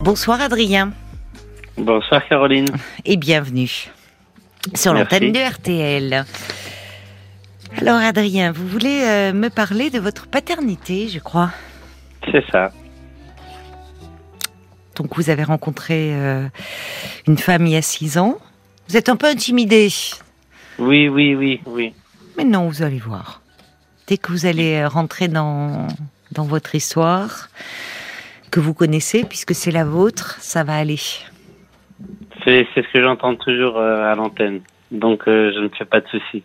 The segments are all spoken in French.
Bonsoir Adrien. Bonsoir Caroline. Et bienvenue sur l'antenne de RTL. Alors Adrien, vous voulez euh, me parler de votre paternité, je crois. C'est ça. Donc vous avez rencontré euh, une femme il y a six ans. Vous êtes un peu intimidé. Oui, oui, oui, oui. Mais non, vous allez voir. Dès que vous allez euh, rentrer dans, dans votre histoire, que vous connaissez, puisque c'est la vôtre, ça va aller. C'est ce que j'entends toujours euh, à l'antenne. Donc euh, je ne fais pas de soucis.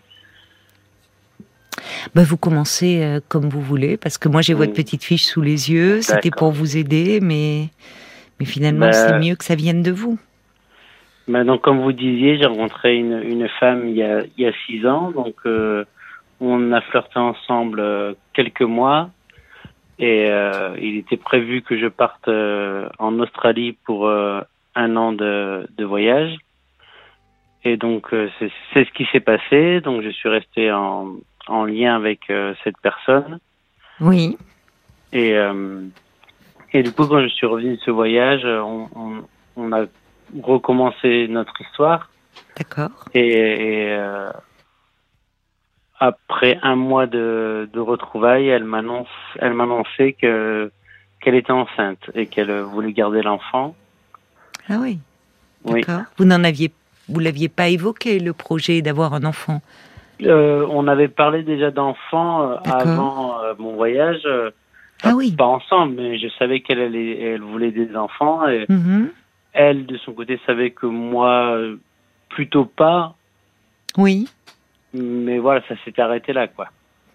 Bah, vous commencez euh, comme vous voulez, parce que moi j'ai votre Mm. petite fiche sous les yeux, c'était pour vous aider, mais, mais finalement Bah, c'est mieux que ça vienne de vous. Maintenant, comme vous disiez, j'ai rencontré une, une femme il y, a, il y a six ans. Donc euh, on a flirté ensemble quelques mois. Et euh, il était prévu que je parte euh, en Australie pour euh, un an de, de voyage. Et donc euh, c'est ce qui s'est passé. Donc je suis resté en, en lien avec euh, cette personne. Oui, Et, euh, et du coup, quand je suis revenu de ce voyage, on, on, on a recommencé notre histoire. d'accord. Et, et, euh, après un mois de, de retrouvailles, elle m'annonce, elle m'annonçait que qu'elle était enceinte et qu'elle voulait garder l'enfant. Ah oui, Oui. d'accord. Vous n'en aviez, vous l'aviez pas évoqué le projet d'avoir un enfant? Euh, on avait parlé déjà d'enfants euh, avant euh, mon voyage. euh, Ah oui. Pas ensemble, mais je savais qu'elle allait, elle voulait des enfants et Mhm. elle, de son côté, savait que moi, plutôt pas. Oui, Mais voilà, ça s'est arrêté là, quoi.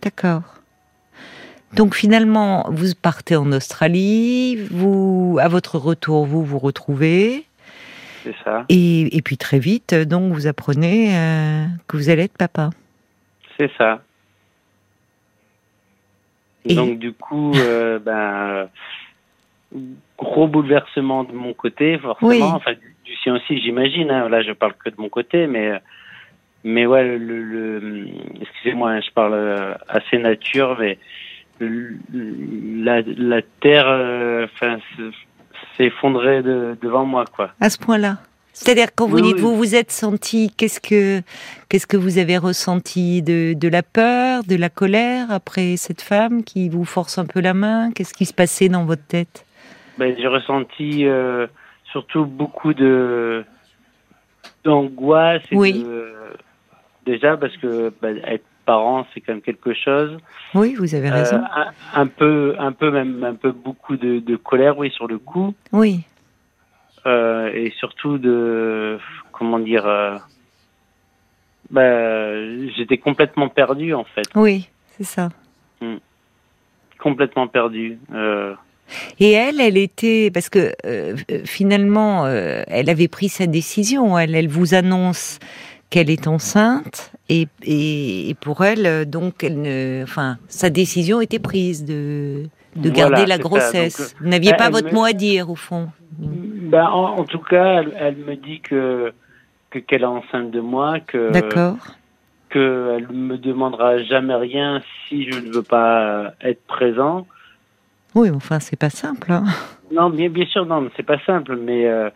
d'accord. Donc finalement, vous partez en Australie, vous, à votre retour, vous vous retrouvez, C'est ça. et, et puis très vite, donc vous apprenez euh, que vous allez être papa. C'est ça. Et- Donc, du coup, euh, ben, gros bouleversement de mon côté, forcément. Oui. Enfin, du, du sien aussi, j'imagine. hein. Là, je parle que de mon côté, mais, euh, mais ouais, le, le- excusez-moi, hein, je parle euh, assez nature, mais la, la terre, euh, enfin, s- s'est effondrée de- devant moi, quoi. À ce point-là. C'est-à-dire quand vous Oui, dites vous vous êtes senti, qu'est-ce que qu'est-ce que vous avez ressenti de, de la peur, de la colère après cette femme qui vous force un peu la main? Qu'est-ce qui se passait dans votre tête? Ben, j'ai ressenti euh, surtout beaucoup de d'angoisse et Oui. de- déjà parce que ben, être parent c'est quand même quelque chose Oui, vous avez Euh, raison. un, un peu un peu même un peu beaucoup de, de colère oui sur le coup Oui, euh, et surtout de comment dire euh, ben, j'étais complètement perdu en fait oui, c'est ça. complètement perdu euh, Et elle, elle était parce que euh, euh, finalement, euh, elle avait pris sa décision. Elle, elle vous annonce qu'elle est enceinte et, et, et pour elle, euh, donc, elle ne, enfin, sa décision était prise de de Voilà, garder la ça. grossesse. Donc, euh, vous n'aviez pas votre me- mot à dire au fond. Ben, en, en tout cas, elle, elle me dit que que qu'elle est enceinte de moi, que D'accord. que elle me demandera jamais rien si je ne veux pas être présent. Oui, enfin, c'est pas simple. Hein. Non, bien bien sûr, non, c'est pas simple, mais euh,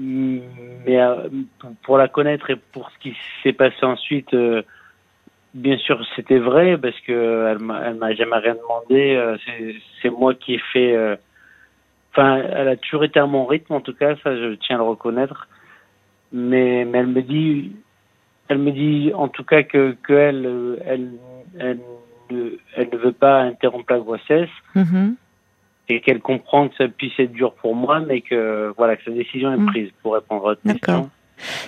mais euh, pour- la connaître et pour ce qui s'est passé ensuite, euh, bien sûr, c'était vrai parce que elle m'a jamais rien demandé. euh, c'est moi qui ai fait. Enfin, elle a toujours été à mon rythme, en tout cas, ça, je tiens à le reconnaître. Mais, mais elle me dit, elle me dit, en tout cas, que, elle, elle, ne, veut pas interrompre la grossesse Mhm. Et qu'elle comprend que ça puisse être dur pour moi, mais que voilà, que sa décision est Mm. prise pour répondre à votre question.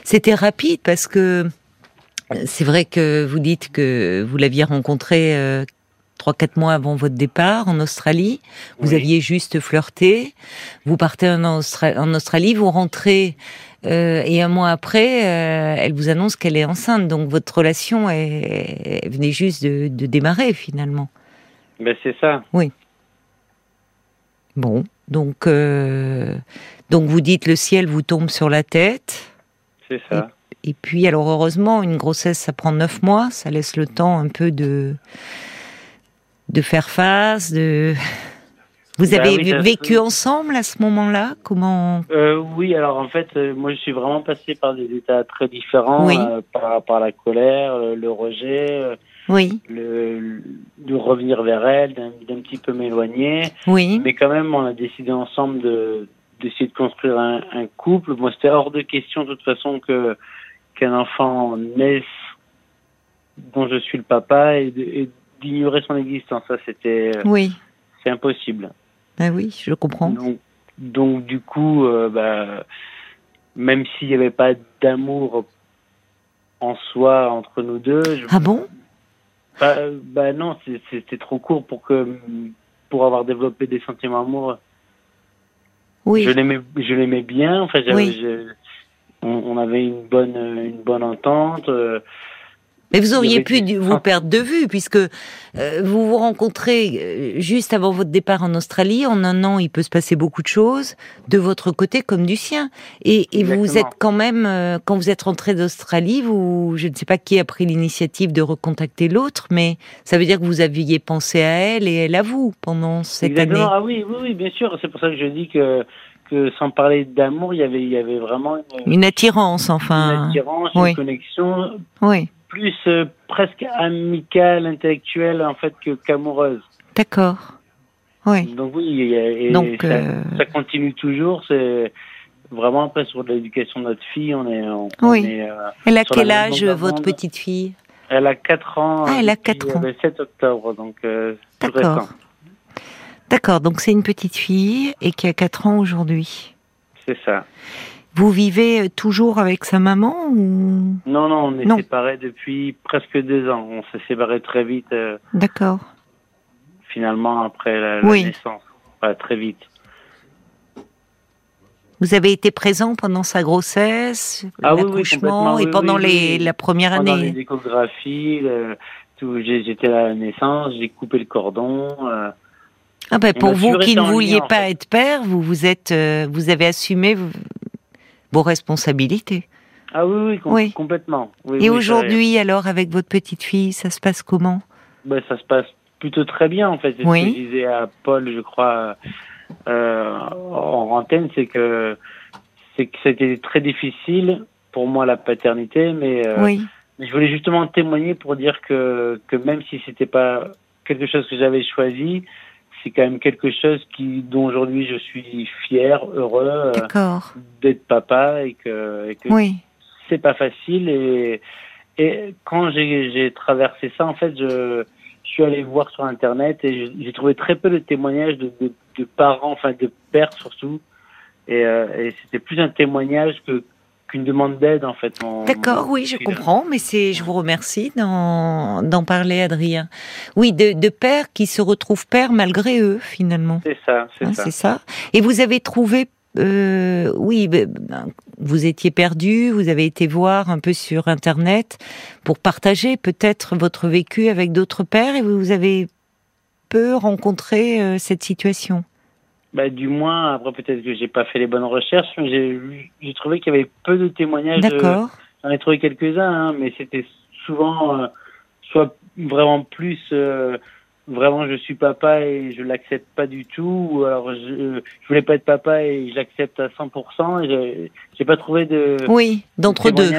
C'était rapide parce que c'est vrai que vous dites que vous l'aviez rencontré euh, trois quatre mois avant votre départ en Australie. Vous Oui. aviez juste flirté. Vous partez en, Austra- en Australie, vous rentrez euh, et un mois après, euh, elle vous annonce qu'elle est enceinte. Donc votre relation est, venait juste de, de démarrer finalement. Ben, c'est ça. Bon, donc euh, donc vous dites le ciel vous tombe sur la tête. C'est ça. Et puis, alors heureusement, une grossesse, ça prend neuf mois, ça laisse le temps un peu de de faire face, de Vous Bah avez oui, ça- vécu ensemble à ce moment-là? Comment Euh, oui, alors en fait, euh, moi je suis vraiment passé par des états très différents, Oui. euh, par, par la colère, le, rejet, Oui, le, de revenir vers elle, d'un petit peu m'éloigner. oui, Mais quand même, on a décidé ensemble de d'essayer de construire un, un couple. Moi, c'était hors de question de toute façon que qu'un enfant naisse dont je suis le papa et d'ignorer son existence. Ça, c'était oui. c'est impossible. Ah oui, je comprends. Donc, donc du coup, euh, bah, même s'il n'y avait pas d'amour en soi entre nous deux, je, Ah bon? Bah, euh, bah non, c'est- c'était trop court pour que pour avoir développé des sentiments amoureux. Oui. Je l'aimais, je l'aimais bien. Enfin, j'avais, Oui. je- on, on avait une bonne, une bonne entente. euh, Mais vous auriez pu vous perdre de vue, puisque euh, vous vous rencontrez euh, juste avant votre départ en Australie. En un an, il peut se passer beaucoup de choses, de votre côté comme du sien. Et, et vous êtes quand même, euh, quand vous êtes rentré d'Australie, vous, je ne sais pas qui a pris l'initiative de recontacter l'autre, mais ça veut dire que vous aviez pensé à elle et elle à vous pendant cette Exactement. année. Ah oui, oui, oui, bien sûr. C'est pour ça que je dis que que sans parler d'amour, il y avait, il y avait vraiment une, Une attirance, une enfin. attirance, oui. une connexion Oui, plus euh, presque amicale, intellectuelle en fait que qu'amoureuse. d'accord. Oui. Donc oui, et Donc, ça, euh, ça continue toujours. C'est vraiment après sur l'éducation de notre fille, on est, on, Oui. on est, euh, Elle a quel âge, votre petite fille? Elle a 4 ans. Ah, elle a depuis, quatre ans. Le 7 octobre, donc euh, D'accord. D'accord, donc c'est une petite fille et qui a 4 ans aujourd'hui. C'est ça. Vous vivez euh, toujours avec sa maman ou? Non, non, on est Non. séparés depuis presque deux ans. On s'est séparés très vite, euh, D'accord. finalement, après la, la Oui. naissance. Très vite. Vous avez été présent pendant sa grossesse, Ah oui, oui, l'accouchement et pendant les, la première Pendant année? les échographies, le- j'étais à la naissance, j'ai coupé le cordon. euh, Ah ben, pour vous qui ne vouliez lien, en pas fait. être père, vous vous êtes, euh, vous avez assumé vos responsabilités. Ah oui, oui, com- Oui. complètement. Oui, et oui, aujourd'hui, alors, avec votre petite fille, ça se passe comment? Ça, bah, ça se passe plutôt très bien, en fait. C'est ce que je disais à Paul, je crois, euh, en antenne, c'est que c'était très difficile pour moi la paternité, mais euh, Mais je voulais justement témoigner pour dire que, que même si c'était pas quelque chose que j'avais choisi, c'est quand même quelque chose qui, dont aujourd'hui je suis fier, heureux euh, d'être papa et que, et que Oui, c'est pas facile. Et, et quand j'ai traversé ça, en fait, je, je suis allé voir sur Internet et j'ai- j'ai trouvé très peu de témoignages de, de, de parents, enfin de pères surtout. Et, euh, et c'était plus un témoignage que qu'une demande d'aide, en fait. D'accord, oui, je comprends, mais c'est, je vous remercie d'en, parler, Adrien. Oui, de, de pères qui se retrouvent pères malgré eux, finalement. C'est ça, c'est Hein, ça. Et vous avez trouvé, euh, oui, ben, ben, vous étiez perdu, vous avez été voir un peu sur Internet pour partager peut-être votre vécu avec d'autres pères et vous avez peu rencontré euh, cette situation. Bah, du moins, après peut-être que j'ai pas fait les bonnes recherches, mais j'ai j'ai trouvé qu'il y avait peu de témoignages. de- D'accord. J'en ai trouvé quelques-uns, hein, mais c'était souvent euh, soit vraiment plus euh, vraiment je suis papa et je l'accepte pas du tout, ou alors je, je voulais pas être papa et je l'accepte à 100%. et j'ai- pas trouvé de Oui, d'entre deux.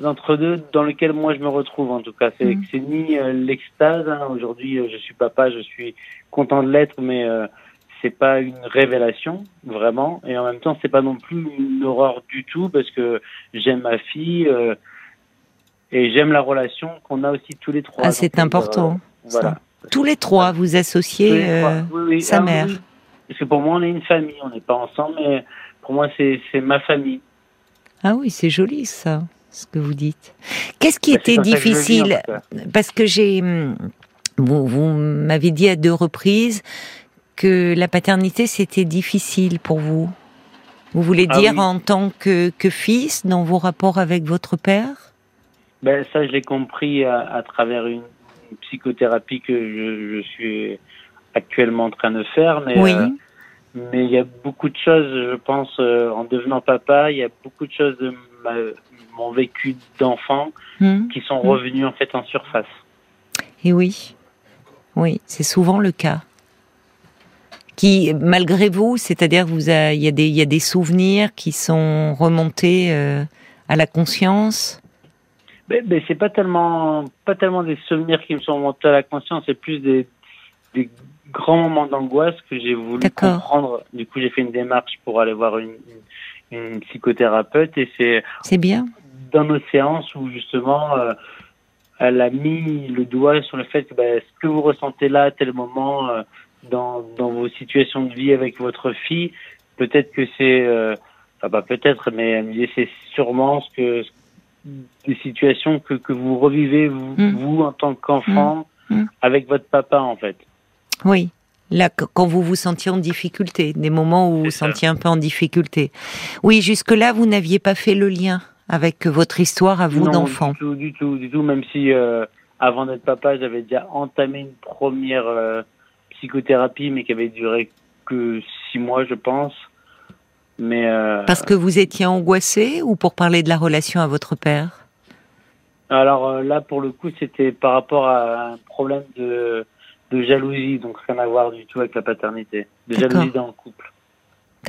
d'entre deux dans lequel moi je me retrouve en tout cas. C'est Mm. ni euh, l'extase. hein, Aujourd'hui, euh, je suis papa, je suis content de l'être, mais euh, c'est pas une révélation vraiment. Et en même temps, c'est pas non plus une horreur du tout parce que j'aime ma fille euh, et j'aime la relation qu'on a aussi tous les trois. Ah, c'est euh, important. voilà. Tous les trois, vous associez euh, Oui, oui. sa Ah, mère. oui. Parce que pour moi, on est une famille. On n'est pas ensemble, mais pour moi, c'est ma famille. Ah oui, c'est joli ça, ce que vous dites. Qu'est-ce qui Bah, était difficile. Parce que j'ai, hum, vous, vous m'avez dit à deux reprises que la paternité c'était difficile pour vous. Vous voulez Ah dire oui. en tant que, que fils dans vos rapports avec votre père? Ben, ça, je l'ai compris à, à travers une, psychothérapie que je, je suis actuellement en train de faire. Mais, Oui. euh, mais il y a beaucoup de choses, je pense, euh, en devenant papa, il y a beaucoup de choses de ma- mon vécu d'enfant Hum qui sont Mm. revenues en fait en surface. Et oui, oui, c'est souvent le cas. Qui, malgré vous, c'est-à-dire vous, il y a des, il y a des souvenirs qui sont remontés euh, à la conscience? Mais, mais c'est pas tellement, pas tellement des souvenirs qui me sont remontés à la conscience, c'est plus des, des grands moments d'angoisse que j'ai voulu comprendre. Du coup, j'ai fait une démarche pour aller voir une, une, psychothérapeute et c'est. C'est bien. Dans nos séances où justement. Euh, elle a mis le doigt sur le fait que ben, ce que vous ressentez là à tel moment, euh, dans, dans vos situations de vie avec votre fille, peut-être que c'est, euh, enfin pas peut-être, mais c'est sûrement ce que des situations que, que vous revivez vous, mm. vous en tant qu'enfant mm. Mm. avec votre papa en fait. Oui. Là, quand vous vous sentiez en difficulté, des moments où vous vous sentiez un peu en difficulté. Oui, jusque-là, vous n'aviez pas fait le lien avec votre histoire à vous d'enfant. Du tout, du tout, du tout. Même si euh, avant d'être papa, j'avais déjà entamé une première euh, psychothérapie, mais qui avait duré que six mois, je pense. Mais euh, parce que vous étiez angoissé ou pour parler de la relation à votre père? Alors euh, là, pour le coup, c'était par rapport à un problème de, de jalousie, donc rien à voir du tout avec la paternité, de jalousie dans le couple,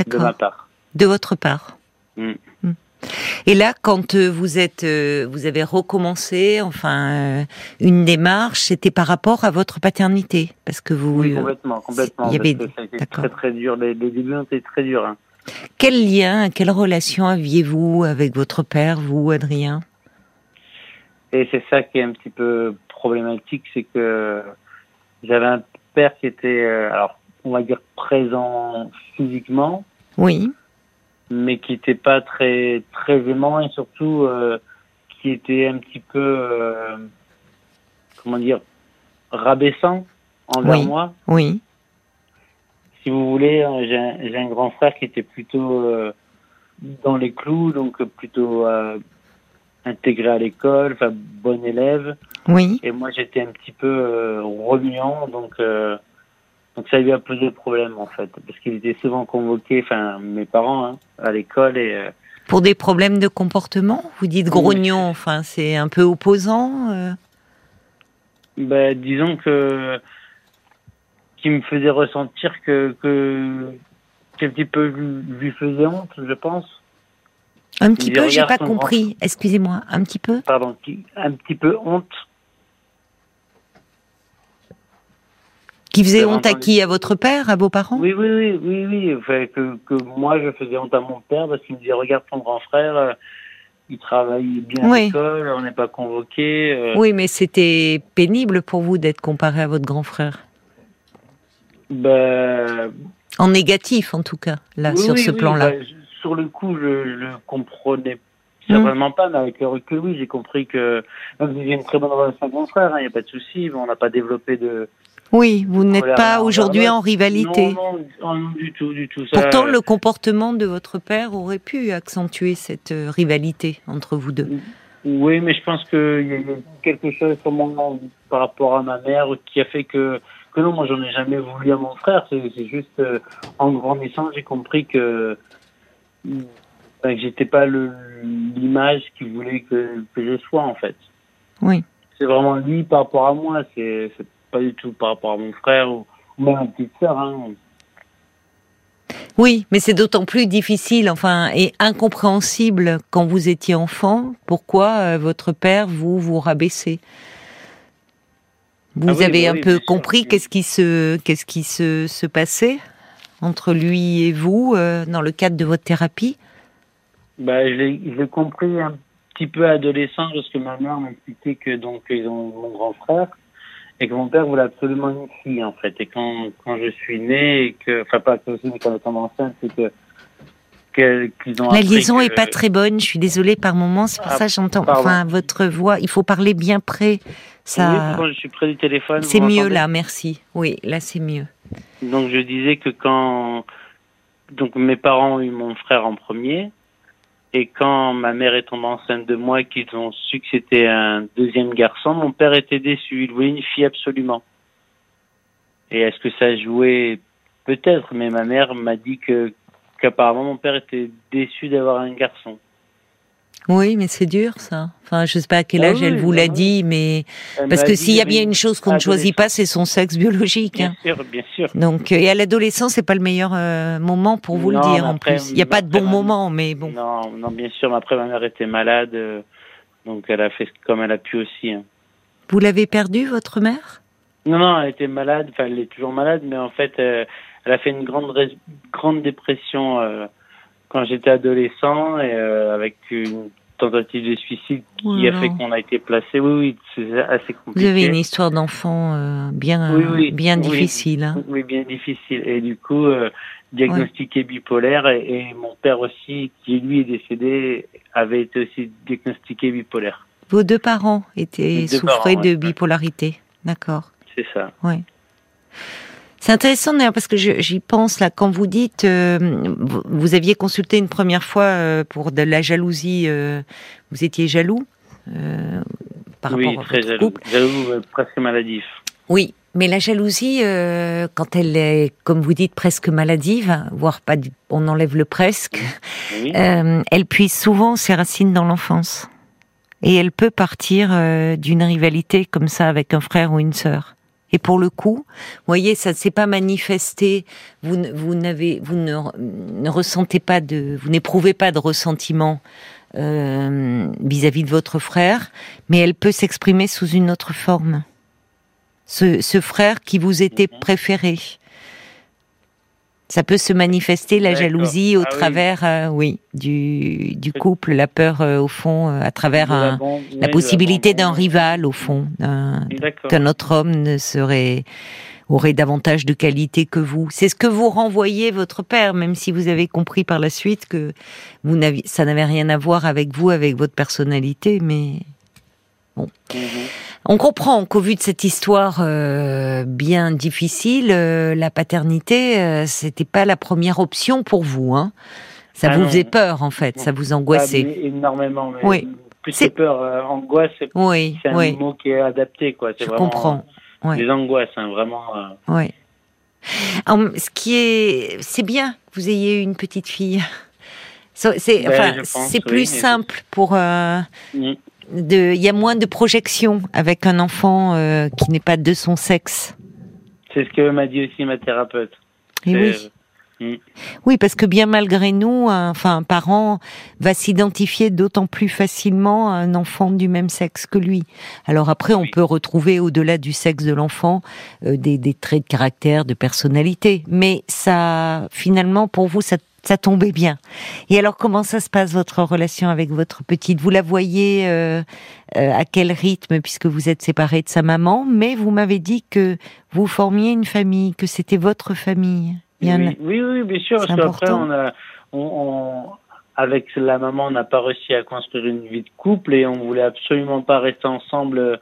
de ma part. De votre part. Mm. Mm. Et là, quand euh, vous êtes, euh, vous avez recommencé, enfin, euh, une démarche, c'était par rapport à votre paternité, parce que vous. Oui, complètement, complètement. Il y avait très très dur. Les, débuts ont été très durs. Hein. Quel lien, quelle relation aviez-vous avec votre père, vous, Adrien? Et c'est ça qui est un petit peu problématique, c'est que j'avais un père qui était, alors, on va dire présent physiquement. Oui mais qui n'était pas très très aimant et surtout euh, qui était un petit peu euh, comment dire rabaissant envers moi. Oui. Si vous voulez, hein, j'ai un, grand frère qui était plutôt euh, dans les clous, donc plutôt intégré à l'école, enfin bon élève. Oui. Et moi j'étais un petit peu remuant, donc donc ça lui a posé problème en fait, parce qu'il était souvent convoqué, enfin mes parents, hein, à l'école et. Euh, Pour des problèmes de comportement, vous dites grognon, enfin c'est un peu opposant. Euh... Ben, disons que qui me faisait ressentir que que qu'un petit peu lui faisait honte, je pense. Un petit peu, j'ai pas compris. Excusez-moi, un petit peu? Pardon, un petit peu honte Qui faisait honte à qui? À votre père À vos parents? Oui, oui, oui, oui, oui. Enfin, que, que, moi, je faisais honte à mon père parce qu'il me disait Regarde ton grand frère, euh, il travaille bien à l'école, on n'est pas convoqué. Euh. Oui, mais c'était pénible pour vous d'être comparé à votre grand frère ben... En négatif, en tout cas, là, sur ce plan-là. Ben, sur le coup, je ne comprenais Certainement pas, mais avec le recul, oui, j'ai compris que même si j'ai une très bonne relation avec mon frère, il hein, n'y a pas de souci, on n'a pas développé de, oui, vous n'êtes pas aujourd'hui en rivalité. Non, non, du tout, du tout. Pourtant, le comportement de votre père aurait pu accentuer cette euh, rivalité entre vous deux. Oui, mais je pense qu'il y a quelque chose par rapport à ma mère qui a fait que, que non, moi j'en ai jamais voulu à mon frère. C'est juste euh, en grandissant, j'ai compris que, ben, que j'étais pas l'image qu'il voulait que, que je sois en fait. Oui. C'est vraiment lui par rapport à moi. C'est pas du tout par rapport à mon frère ou même ma petite sœur. Hein. Oui, mais c'est d'autant plus difficile, enfin, et incompréhensible quand vous étiez enfant. Pourquoi euh, votre père vous vous rabaissez Vous ah avez un peu compris qu'est-ce qui se qu'est-ce qui se, se passait entre lui et vous euh, dans le cadre de votre thérapie? Bah, je l'ai compris un petit peu adolescent lorsque ma mère m'expliquait que donc ils ont mon grand frère et que mon père voulait absolument une fille en fait. Et quand quand je suis né et que enfin pas que mais quand j'étais enceinte, c'est que qu'ils ont la liaison est pas très bonne. Je suis désolée par moments, c'est pour ah, ça que j'entends. Enfin, votre voix, il faut parler bien près. Ça. Oui, je suis près du téléphone. C'est mieux là, merci. Oui, là c'est mieux. Donc je disais que quand donc mes parents ont eu mon frère en premier et quand ma mère est tombée enceinte de moi, qu'ils ont su que un deuxième garçon, mon père était déçu. Il voulait une fille absolument. Et est-ce que ça jouait Peut-être, mais ma mère m'a dit que qu'apparemment mon père était déçu d'avoir un garçon. Oui, mais c'est dur ça. Enfin, je sais pas à quel Ah âge oui, elle vous l'a dit, mais Elle parce que s'il y a bien une chose qu'on ne choisit pas, c'est son sexe biologique. Bien hein. sûr, bien sûr. Donc, euh, et à l'adolescence, c'est pas le meillure euh, moment pour vous Non, le dire en plus. Il n'y a pas de bon ma- moment, mais bon. Non, non, bien sûr. Mais après, ma mère était malade, euh, donc elle a fait comme elle a pu aussi. hein. Vous l'avez perdu, votre mère? Non, non, elle était malade. Enfin, elle est toujours malade, mais en fait, euh, elle a fait une grande, grande dépression quand j'étais adolescent et euh, avec une tentative de suicide qui Oh a fait qu'on a été placé. Oui, oui, c'est assez Vous compliqué. avez une histoire d'enfant euh, bien, Oui, oui, bien oui. difficile. hein. Oui, bien difficile. Et du coup, euh, diagnostiqué bipolaire et, et mon père aussi, qui lui est décédé, avait été aussi diagnostiqué bipolaire. Vos deux parents étaient deux souffraient parents, ouais. de bipolarité. D'accord. C'est ça. C'est intéressant d'ailleurs parce que j'y pense là quand vous dites euh, vous, vous aviez consulté une première fois euh, pour de la jalousie, euh, vous étiez jaloux par oui, rapport à très votre jaloux. couple? Jaloux, presque maladif. Oui, mais la jalousie, euh, quand elle est, comme vous dites, presque maladive, voire pas, du, on enlève le presque, Oui. euh, elle puise souvent ses racines dans l'enfance. Et elle peut partir euh, d'une rivalité comme ça avec un frère ou une sœur. Et pour le coup, vous voyez, ça ne s'est pas manifesté. Vous, vous n'avez, vous ne, ne ressentez pas de, vous n'éprouvez pas de ressentiment euh, vis-à-vis de votre frère, mais elle peut s'exprimer sous une autre forme. Ce, ce frère qui vous était Mhm. préféré. Ça peut se manifester la jalousie au Ah oui. travers, euh, oui, du, du couple, la peur euh, au fond, euh, à travers un- la possibilité d'un rival au fond, qu'un autre homme ne serait aurait davantage de qualité que vous. C'est ce que vous renvoyez votre père, même si vous avez compris par la suite que vous ça n'avait rien à voir avec vous, avec votre personnalité, mais Mhm. on comprend qu'au vu de cette histoire euh, bien difficile, euh, la paternité, euh, c'était pas la première option pour vous. Hein. Ça Ah vous non. faisait peur en fait, ça vous Ah, angoissait. énormément. Mais Oui. Plus C'est- peur, euh, angoisse, c'est Oui, c'est un oui, mot qui est adapté. Quoi. C'est je vraiment, comprends. Ouais. Les angoisses, hein, vraiment. Oui. Hum, Ce qui est, c'est bien que vous ayez eu une petite fille. C'est, c'est- Ben, je pense, c'est plus simple pour. mm. Il y a moins de projection avec un enfant euh, qui n'est pas de son sexe. C'est ce que m'a dit aussi ma thérapeute. Et C'est- oui. Oui, parce que bien malgré nous, un, enfin, un parent va s'identifier d'autant plus facilement à un enfant du même sexe que lui. Alors après, on Oui. peut retrouver au-delà du sexe de l'enfant euh, des, des traits de caractère, de personnalité. Mais ça, finalement, pour vous, ça, ça tombait bien. Et alors, comment ça se passe votre relation avec votre petite? Vous la voyez euh, euh, à quel rythme, puisque vous êtes séparés de sa maman Mais vous m'avez dit que vous formiez une famille, que c'était votre famille. Oui, oui, oui, bien sûr, parce qu'après, on a, on, on- avec la maman, on n'a pas réussi à construire une vie de couple et on voulait absolument pas rester ensemble euh,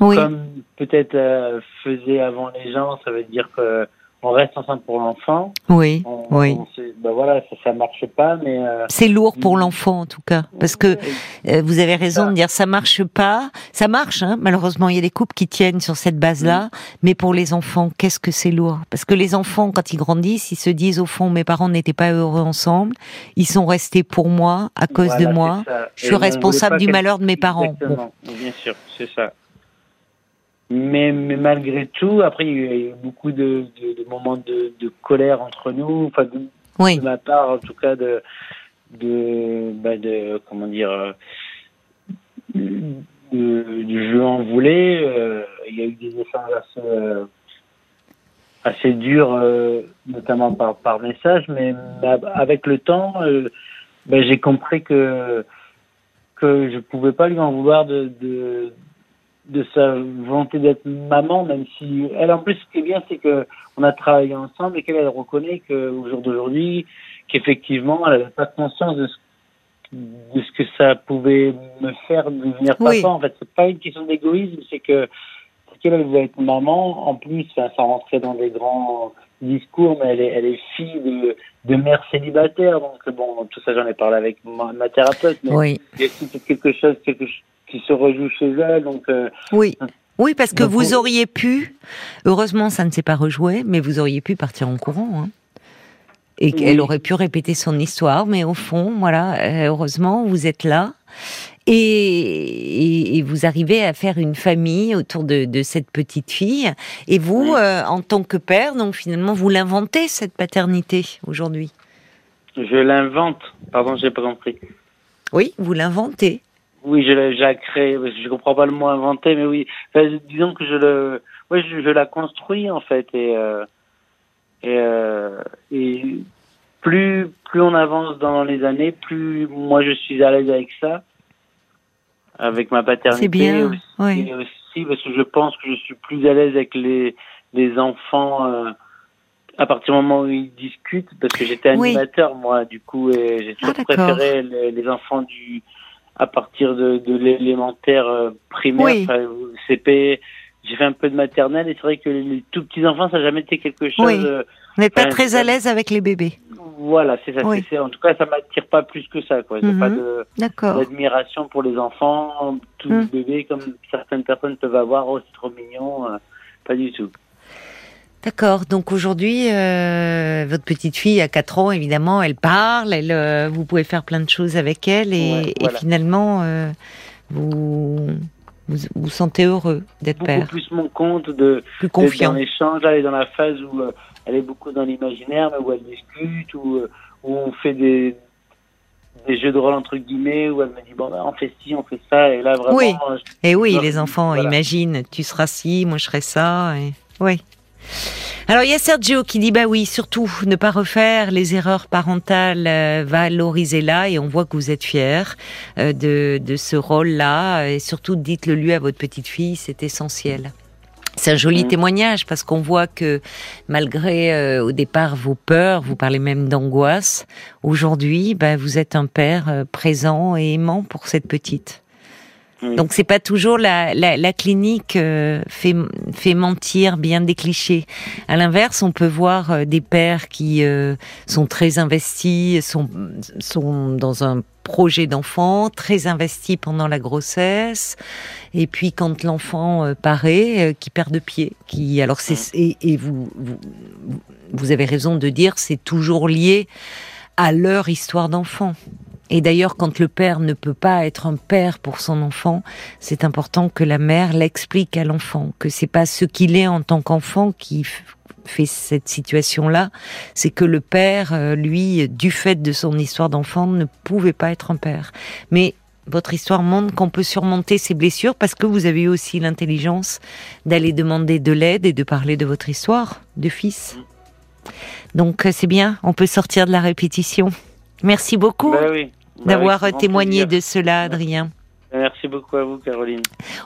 Oui. comme peut-être euh, faisaient avant les gens. Ça veut dire que on reste ensemble pour l'enfant. Oui, On- oui. on ben voilà, ça, ça marche pas, mais euh, C'est lourd pour l'enfant en tout cas, parce que euh, vous avez raison de dire ça marche pas, ça marche. Hein, malheureusement, il y a des couples qui tiennent sur cette base-là, mais pour les enfants, qu'est-ce que c'est lourd? Parce que les enfants, quand ils grandissent, ils se disent au fond, mes parents n'étaient pas heureux ensemble, ils sont restés pour moi à cause voilà, de moi. Je suis responsable du malheur de mes parents. Bon. Bien sûr, c'est ça. Mais, mais malgré tout, après, il y a eu beaucoup de, de, de moments de, de colère entre nous, enfin, de, Oui, ma part, en tout cas, de, de, bah, comment dire, euh, je en voulais. euh, il y a eu des échanges assez, euh, assez durs, euh, notamment par, par message, mais bah, avec le temps, bah, j'ai compris que que je pouvais pas lui en vouloir de, de sa volonté d'être maman, même si elle en plus ce qui est bien c'est que on a travaillé ensemble et qu'elle elle reconnaît qu'au jour d'aujourd'hui qu'effectivement elle n'avait pas conscience de ce, de ce que ça pouvait me faire devenir papa. Oui. En fait, c'est pas une question d'égoïsme, c'est que qu'elle elle voulait être maman. En plus, ça rentrait dans des grands discours, mais elle est, elle est fille de, de mère célibataire, donc bon, tout ça j'en ai parlé avec ma, ma thérapeute, mais oui, il y a quelque chose, quelque chose qui se rejoue chez elle, donc euh, oui. Oui, parce que Donc, vous auriez pu, heureusement ça ne s'est pas rejoué, mais vous auriez pu partir en courant. Hein. et qu'elle aurait pu répéter son histoire, mais au fond, voilà, heureusement, vous êtes là. Et, vous arrivez à faire une famille autour de, cette petite fille. Et vous, euh, en tant que père, donc finalement, vous l'inventez cette paternité aujourd'hui? Je l'invente. Pardon, j'ai pas compris. Oui, vous l'inventez. Oui, je l'ai créé. Je comprends pas le mot inventer, mais oui. disons que je le, ouais, je, la construis en fait et euh, et, euh, et plus plus on avance dans les années, plus moi je suis à l'aise avec ça avec ma paternité bien, aussi, aussi, parce que je pense que je suis plus à l'aise avec les les enfants euh, à partir du moment où ils discutent parce que j'étais animateur moi du coup et j'ai toujours ah, préféré les, enfants du à partir de, de l'élémentaire euh, primaire CP j'ai fait un peu de maternelle et c'est vrai que les tout petits enfants ça n'a jamais été quelque chose euh, vous n'êtes pas très à l'aise avec les bébés voilà, c'est ça. En tout cas, ça m'attire pas plus que ça. Quoi. J'ai pas mhm. d'admiration pour les enfants, tous les mhm. bébés, comme certaines personnes peuvent avoir. Oh, c'est trop mignon. Euh, pas du tout. D'accord. Donc aujourd'hui, euh, votre petite fille a 4 ans, évidemment, elle parle, elle, euh, vous pouvez faire plein de choses avec elle et, finalement, vous, vous vous sentez heureux d'être père. plus mon compte de plus confiant. Dans l'échange, elle est dans la phase où elle est beaucoup dans l'imaginaire, mais où elle discute, où, euh, où on fait des, des jeux de rôle entre guillemets où elle me dit bon ben, on fait ci on fait ça et là vraiment oui et oui les enfants imaginent tu seras ci moi je serai ça et oui alors il y a Sergio qui dit bah oui surtout ne pas refaire les erreurs parentales euh, valorisez-la et on voit que vous êtes fier euh, de, de ce rôle là et surtout dites-le lui à votre petite fille c'est essentiel c'est un joli mm. témoignage parce qu'on voit que malgré euh, au départ vos peurs, vous parlez même d'angoisse, aujourd'hui, bah, vous êtes un père présent et aimant pour cette petite. Donc c'est pas toujours la, la, la clinique euh, fait, fait mentir bien des clichés. À l'inverse, on peut voir des pères qui sont très investis, sont, sont dans un projet d'enfant, très investi pendant la grossesse, et puis quand l'enfant euh, paraît, euh, qui perd de pied, qui alors c'est et, et vous, vous, vous avez raison de dire c'est toujours lié à leur histoire d'enfant. Et d'ailleurs, quand le père ne peut pas être un père pour son enfant, c'est important que la mère l'explique à l'enfant, que c'est pas ce qu'il est en tant qu'enfant qui fait cette situation-là, c'est que le père, euh, lui, du fait de son histoire d'enfant, ne pouvait pas être un père. Mais votre histoire montre qu'on peut surmonter ces blessures parce que vous avez eu aussi l'intelligence d'aller demander de l'aide et de parler de votre histoire de fils. Donc euh, c'est bien, on peut sortir de la répétition. Merci beaucoup bah d'avoir témoigné de cela, Adrien. Merci beaucoup à vous, Caroline.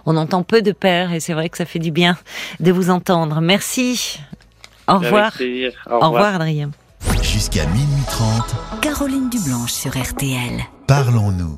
On entend peu de pères et c'est vrai que ça fait du bien de vous entendre. Merci. Au revoir. Au revoir. Adrien. Jusqu'à minuit 30. Caroline Dublanche sur RTL. Parlons-nous.